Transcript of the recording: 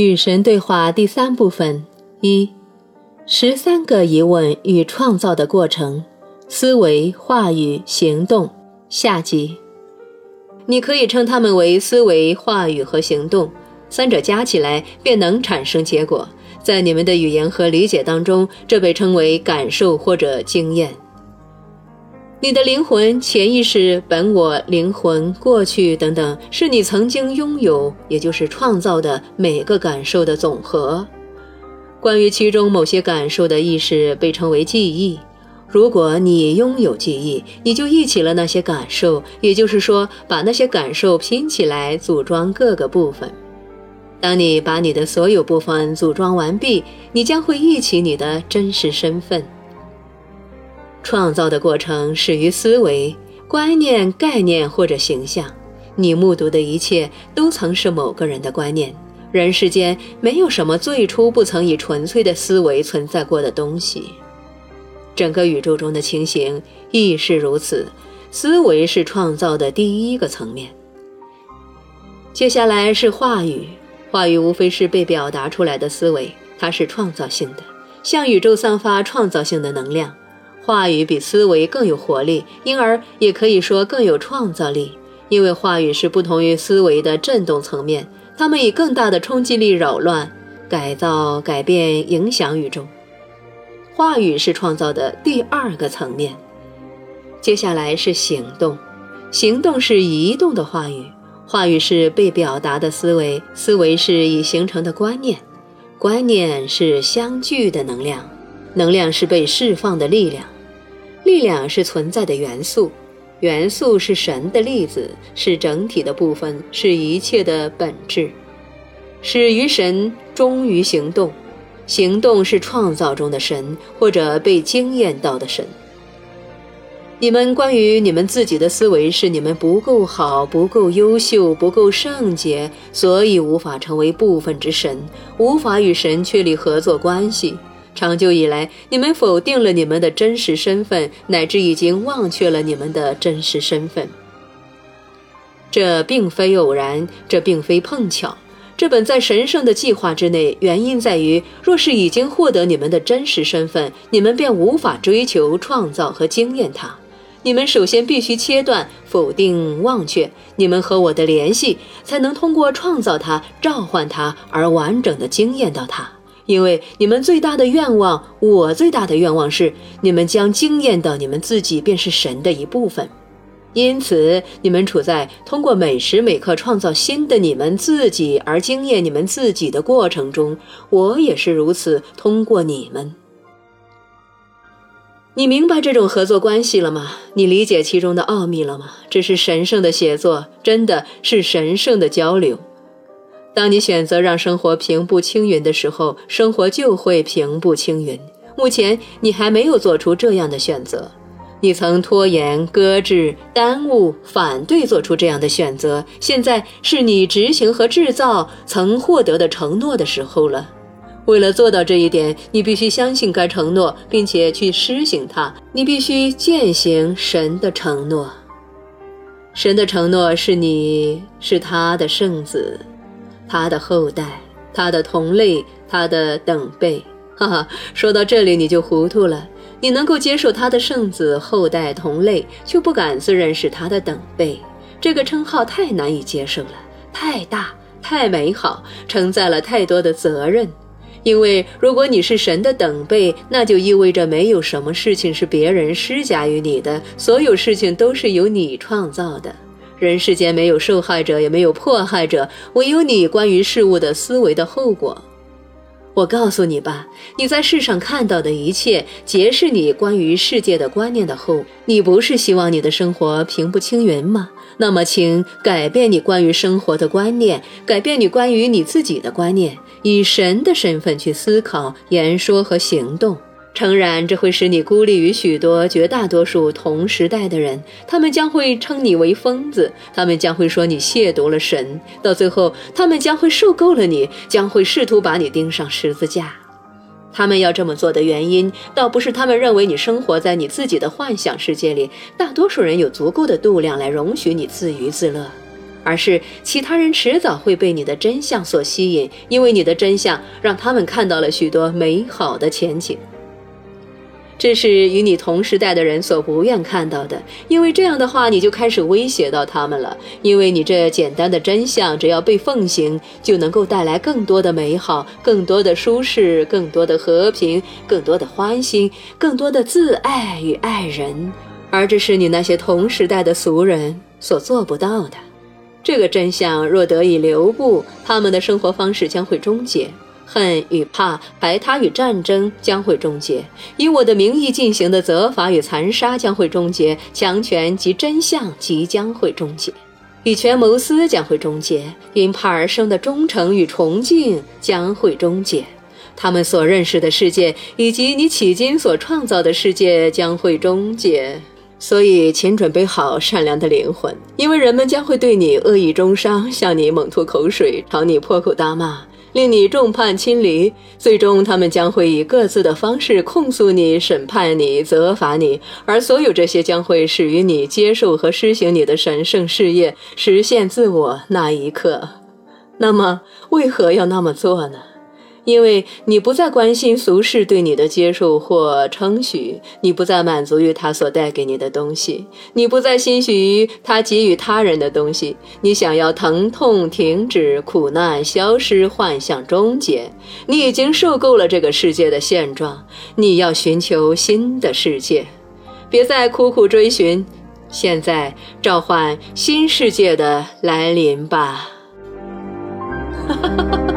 与神对话第三部分一，十三个疑问与创造的过程，思维、话语、行动。下集，你可以称它们为思维、话语和行动，三者加起来便能产生结果。在你们的语言和理解当中，这被称为感受或者经验。你的灵魂、潜意识、本我、灵魂、过去等等，是你曾经拥有，也就是创造的每个感受的总和。关于其中某些感受的意识被称为记忆。如果你拥有记忆，你就忆起了那些感受，也就是说，把那些感受拼起来，组装各个部分。当你把你的所有部分组装完毕，你将会忆起你的真实身份。创造的过程始于思维、观念、概念或者形象。你目睹的一切都曾是某个人的观念。人世间没有什么最初不曾以纯粹的思维存在过的东西。整个宇宙中的情形亦是如此。思维是创造的第一个层面。接下来是话语，话语无非是被表达出来的思维，它是创造性的，向宇宙散发创造性的能量。话语比思维更有活力，因而也可以说更有创造力。因为话语是不同于思维的振动层面，它们以更大的冲击力扰乱、改造、改变、影响宇宙。话语是创造的第二个层面。接下来是行动，行动是移动的话语，话语是被表达的思维，思维是已形成的观念，观念是相聚的能量，能量是被释放的力量。力量是存在的元素，元素是神的粒子，是整体的部分，是一切的本质。始于神，终于行动。行动是创造中的神，或者被惊艳到的神。你们关于你们自己的思维是你们不够好、不够优秀、不够圣洁，所以无法成为部分之神，无法与神确立合作关系。长久以来，你们否定了你们的真实身份，乃至已经忘却了你们的真实身份。这并非偶然，这并非碰巧，这本在神圣的计划之内。原因在于，若是已经获得你们的真实身份，你们便无法追求、创造和经验它。你们首先必须切断、否定、忘却你们和我的联系，才能通过创造它、召唤它而完整的经验到它。因为你们最大的愿望，我最大的愿望是，你们将惊艳到你们自己便是神的一部分。因此，你们处在通过每时每刻创造新的你们自己而惊艳你们自己的过程中，我也是如此。通过你们，你明白这种合作关系了吗？你理解其中的奥秘了吗？这是神圣的协作，真的是神圣的交流。当你选择让生活平步青云的时候，生活就会平步青云。目前你还没有做出这样的选择，你曾拖延、搁置、耽误、反对做出这样的选择。现在是你执行和制造曾获得的承诺的时候了。为了做到这一点，你必须相信该承诺，并且去施行它。你必须践行神的承诺。神的承诺是你是他的圣子。他的后代，他的同类，他的等辈，哈哈，说到这里你就糊涂了。你能够接受他的圣子后代同类，却不敢自认是他的等辈，这个称号太难以接受了，太大，太美好，承载了太多的责任。因为如果你是神的等辈，那就意味着没有什么事情是别人施加于你的，所有事情都是由你创造的。人世间没有受害者，也没有迫害者，唯有你关于事物的思维的后果。我告诉你吧，你在世上看到的一切，皆是你关于世界的观念的后。你不是希望你的生活平步青云吗？那么，请改变你关于生活的观念，改变你关于你自己的观念，以神的身份去思考、言说和行动。诚然，这会使你孤立于许多绝大多数同时代的人，他们将会称你为疯子，他们将会说你亵渎了神，到最后，他们将会受够了你，将会试图把你钉上十字架。他们要这么做的原因，倒不是他们认为你生活在你自己的幻想世界里，大多数人有足够的度量来容许你自娱自乐，而是其他人迟早会被你的真相所吸引，因为你的真相让他们看到了许多美好的前景。这是与你同时代的人所不愿看到的，因为这样的话，你就开始威胁到他们了。因为你这简单的真相，只要被奉行，就能够带来更多的美好、更多的舒适、更多的和平、更多的欢欣、更多的自爱与爱人，而这是你那些同时代的俗人所做不到的。这个真相若得以留步，他们的生活方式将会终结。恨与怕、排他与战争将会终结；以我的名义进行的责罚与残杀将会终结；强权及真相即将会终结；以权谋私将会终结；因怕而生的忠诚与崇敬将会终结；他们所认识的世界以及你迄今所创造的世界将会终结。所以，请准备好善良的灵魂，因为人们将会对你恶意中伤，向你猛吐口水，朝你破口大骂。令你众叛亲离，最终他们将会以各自的方式控诉你、审判你、责罚你，而所有这些将会始于你接受和施行你的神圣事业、实现自我那一刻。那么，为何要那么做呢？因为你不再关心俗世对你的接受或称许，你不再满足于他所带给你的东西，你不再欣许于他给予他人的东西，你想要疼痛停止，苦难消失，幻象终结。你已经受够了这个世界的现状，你要寻求新的世界，别再苦苦追寻，现在召唤新世界的来临吧。哈哈哈哈。